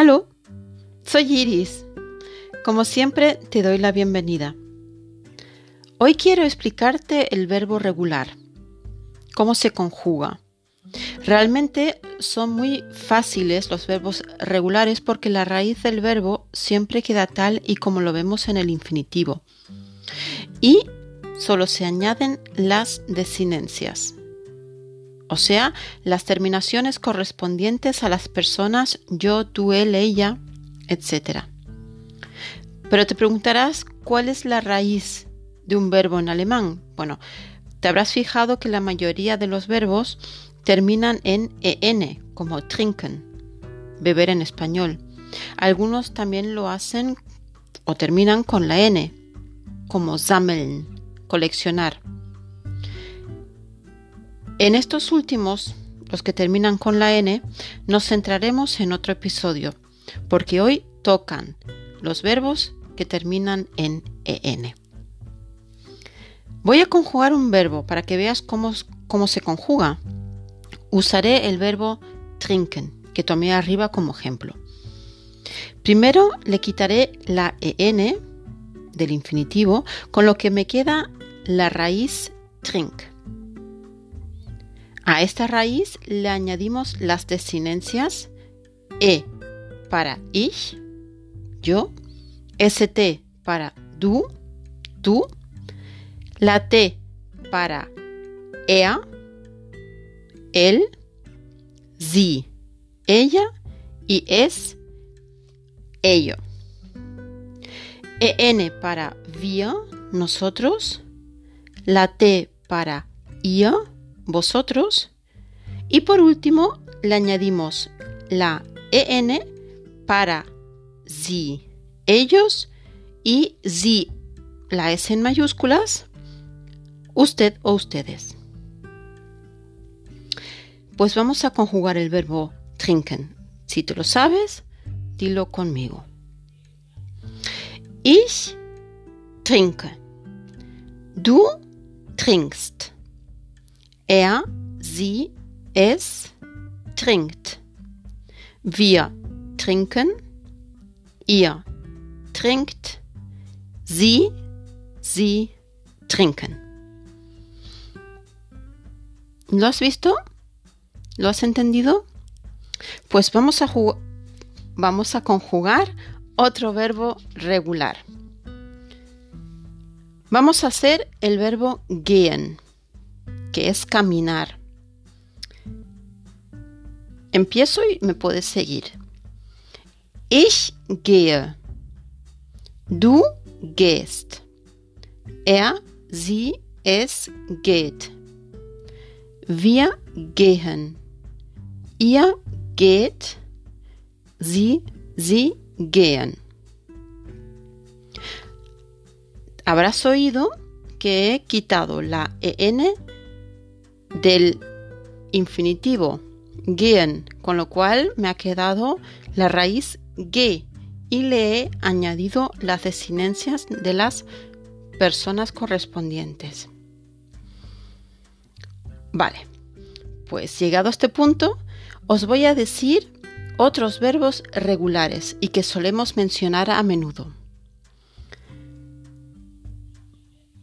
Hola, soy Iris. Como siempre, te doy la bienvenida. Hoy quiero explicarte el verbo regular, cómo se conjuga. Realmente son muy fáciles los verbos regulares porque la raíz del verbo siempre queda tal y como lo vemos en el infinitivo. Y solo se añaden las desinencias, o sea, las terminaciones correspondientes a las personas yo, tú, él, ella, etc. Pero te preguntarás cuál es la raíz de un verbo en alemán. Bueno, te habrás fijado que la mayoría de los verbos terminan en en, como trinken, beber en español. Algunos también lo hacen o terminan con la n, como sammeln, coleccionar. En estos últimos, los que terminan con la N, nos centraremos en otro episodio, porque hoy tocan los verbos que terminan en EN. Voy a conjugar un verbo para que veas cómo, cómo se conjuga. Usaré el verbo trinken, que tomé arriba como ejemplo. Primero le quitaré la EN del infinitivo, con lo que me queda la raíz trink. A esta raíz le añadimos las desinencias e para ich, yo, st para du, tú, la t para ea, él, sie, ella y es ello. en para wir, nosotros, la t para ihr, vosotros. Y por último, le añadimos la en para si, ellos y si, la s en mayúsculas, usted o ustedes. Pues vamos a conjugar el verbo trinken. Si tú lo sabes, dilo conmigo. Ich trinke. Du trinkst. Er, sie, es trinkt. Wir trinken. Ihr trinkt. Sie, sie trinken. ¿Lo has visto? ¿Lo has entendido? Pues vamos a, vamos a conjugar otro verbo regular. Vamos a hacer el verbo gehen es caminar. Empiezo y me puedes seguir. Ich gehe. Du gehst. Er, sie, es geht. Wir gehen. Ihr geht. Sie, sie gehen. Habrás oído que he quitado la EN del infinitivo gehen, con lo cual me ha quedado la raíz ge y le he añadido las desinencias de las personas correspondientes. Vale, pues llegado a este punto, os voy a decir otros verbos regulares y que solemos mencionar a menudo.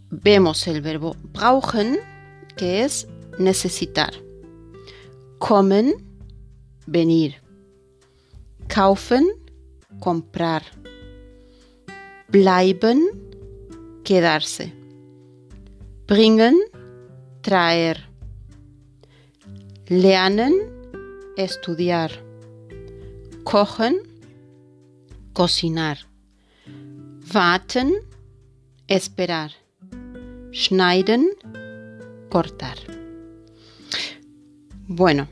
Vemos el verbo brauchen, que es necesitar. Kommen, venir. Kaufen, comprar. Bleiben, quedarse. Bringen, traer. Lernen, estudiar. Kochen, cocinar. Warten, esperar. Schneiden, cortar. Bueno,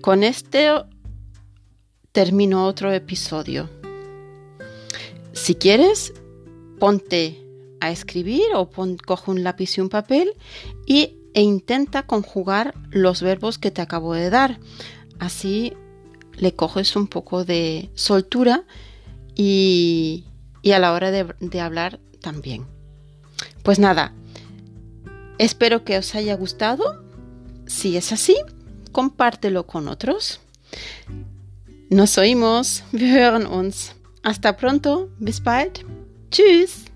con este termino otro episodio. Si quieres, ponte a escribir o coge un lápiz y un papel y, e intenta conjugar los verbos que te acabo de dar. Así le coges un poco de soltura y, y a la hora de hablar también. Pues nada, espero que os haya gustado si es así, compártelo con otros. Nos oímos, wir hören uns. Hasta pronto, bis bald. Tschüss.